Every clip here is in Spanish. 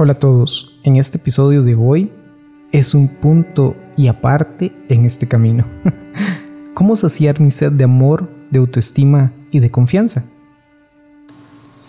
Hola a todos, en este episodio de hoy es un punto y aparte en este camino. ¿Cómo saciar mi sed de amor, de autoestima y de confianza?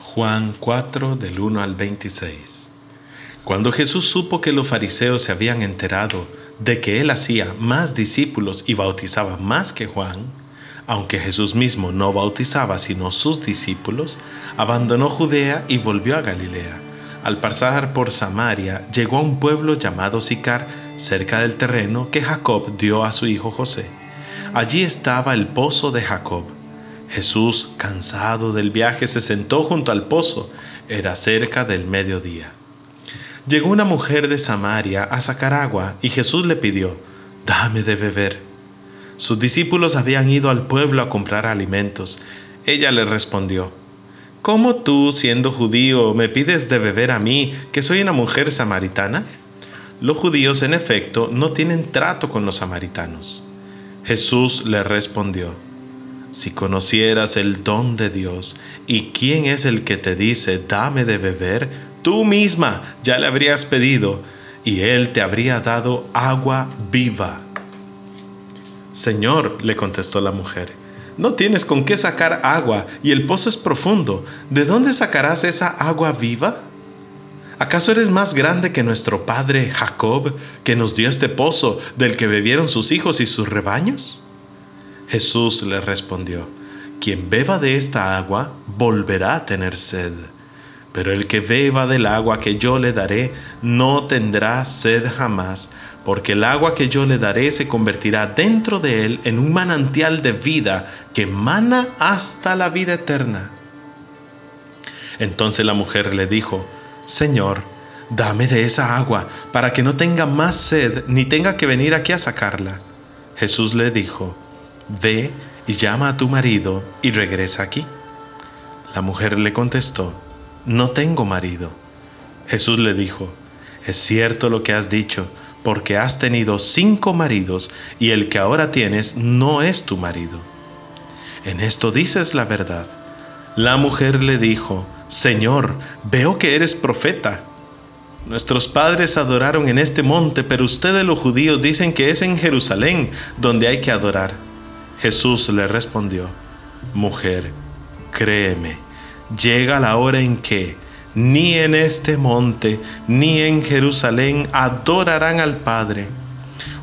Juan 4 del 1 al 26 Cuando Jesús supo que los fariseos se habían enterado de que él hacía más discípulos y bautizaba más que Juan, aunque Jesús mismo no bautizaba sino sus discípulos, abandonó Judea y volvió a Galilea al pasar por Samaria, llegó a un pueblo llamado Sicar, cerca del terreno que Jacob dio a su hijo José. Allí estaba el pozo de Jacob. Jesús, cansado del viaje, se sentó junto al pozo. Era cerca del mediodía. Llegó una mujer de Samaria a sacar agua y Jesús le pidió, dame de beber. Sus discípulos habían ido al pueblo a comprar alimentos. Ella le respondió, ¿Cómo tú, siendo judío, me pides de beber a mí, que soy una mujer samaritana? Los judíos, en efecto, no tienen trato con los samaritanos. Jesús le respondió, Si conocieras el don de Dios y quién es el que te dice, dame de beber, tú misma ya le habrías pedido y él te habría dado agua viva. Señor, le contestó la mujer, no tienes con qué sacar agua y el pozo es profundo. ¿De dónde sacarás esa agua viva? ¿Acaso eres más grande que nuestro padre Jacob, que nos dio este pozo del que bebieron sus hijos y sus rebaños? Jesús le respondió, quien beba de esta agua volverá a tener sed, pero el que beba del agua que yo le daré no tendrá sed jamás, porque el agua que yo le daré se convertirá dentro de él en un manantial de vida que mana hasta la vida eterna. Entonces la mujer le dijo, Señor, dame de esa agua, para que no tenga más sed ni tenga que venir aquí a sacarla. Jesús le dijo, Ve y llama a tu marido y regresa aquí. La mujer le contestó, No tengo marido. Jesús le dijo, Es cierto lo que has dicho, porque has tenido cinco maridos y el que ahora tienes no es tu marido. En esto dices la verdad. La mujer le dijo, Señor, veo que eres profeta. Nuestros padres adoraron en este monte, pero ustedes los judíos dicen que es en Jerusalén donde hay que adorar. Jesús le respondió, Mujer, créeme, llega la hora en que ni en este monte, ni en Jerusalén adorarán al Padre.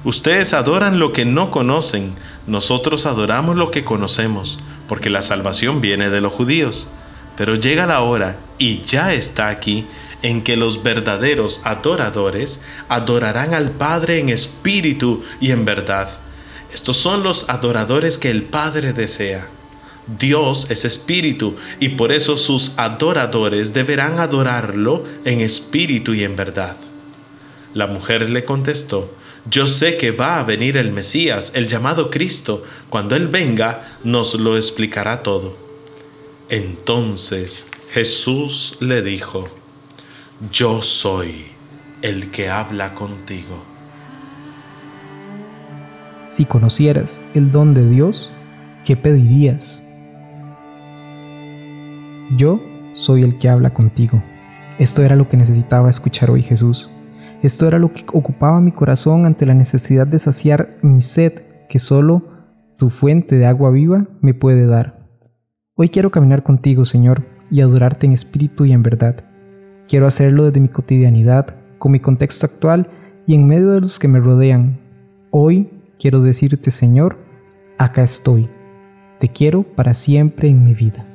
Ustedes adoran lo que no conocen, nosotros adoramos lo que conocemos, porque la salvación viene de los judíos. Pero llega la hora, y ya está aquí, en que los verdaderos adoradores adorarán al Padre en espíritu y en verdad. Estos son los adoradores que el Padre desea. Dios es espíritu y por eso sus adoradores deberán adorarlo en espíritu y en verdad. La mujer le contestó, yo sé que va a venir el Mesías, el llamado Cristo. Cuando Él venga, nos lo explicará todo. Entonces Jesús le dijo, yo soy el que habla contigo. Si conocieras el don de Dios, ¿qué pedirías? Yo soy el que habla contigo. Esto era lo que necesitaba escuchar hoy Jesús. Esto era lo que ocupaba mi corazón ante la necesidad de saciar mi sed que solo tu fuente de agua viva me puede dar. Hoy quiero caminar contigo, Señor, y adorarte en espíritu y en verdad. Quiero hacerlo desde mi cotidianidad, con mi contexto actual y en medio de los que me rodean. Hoy quiero decirte, Señor, acá estoy. Te quiero para siempre en mi vida.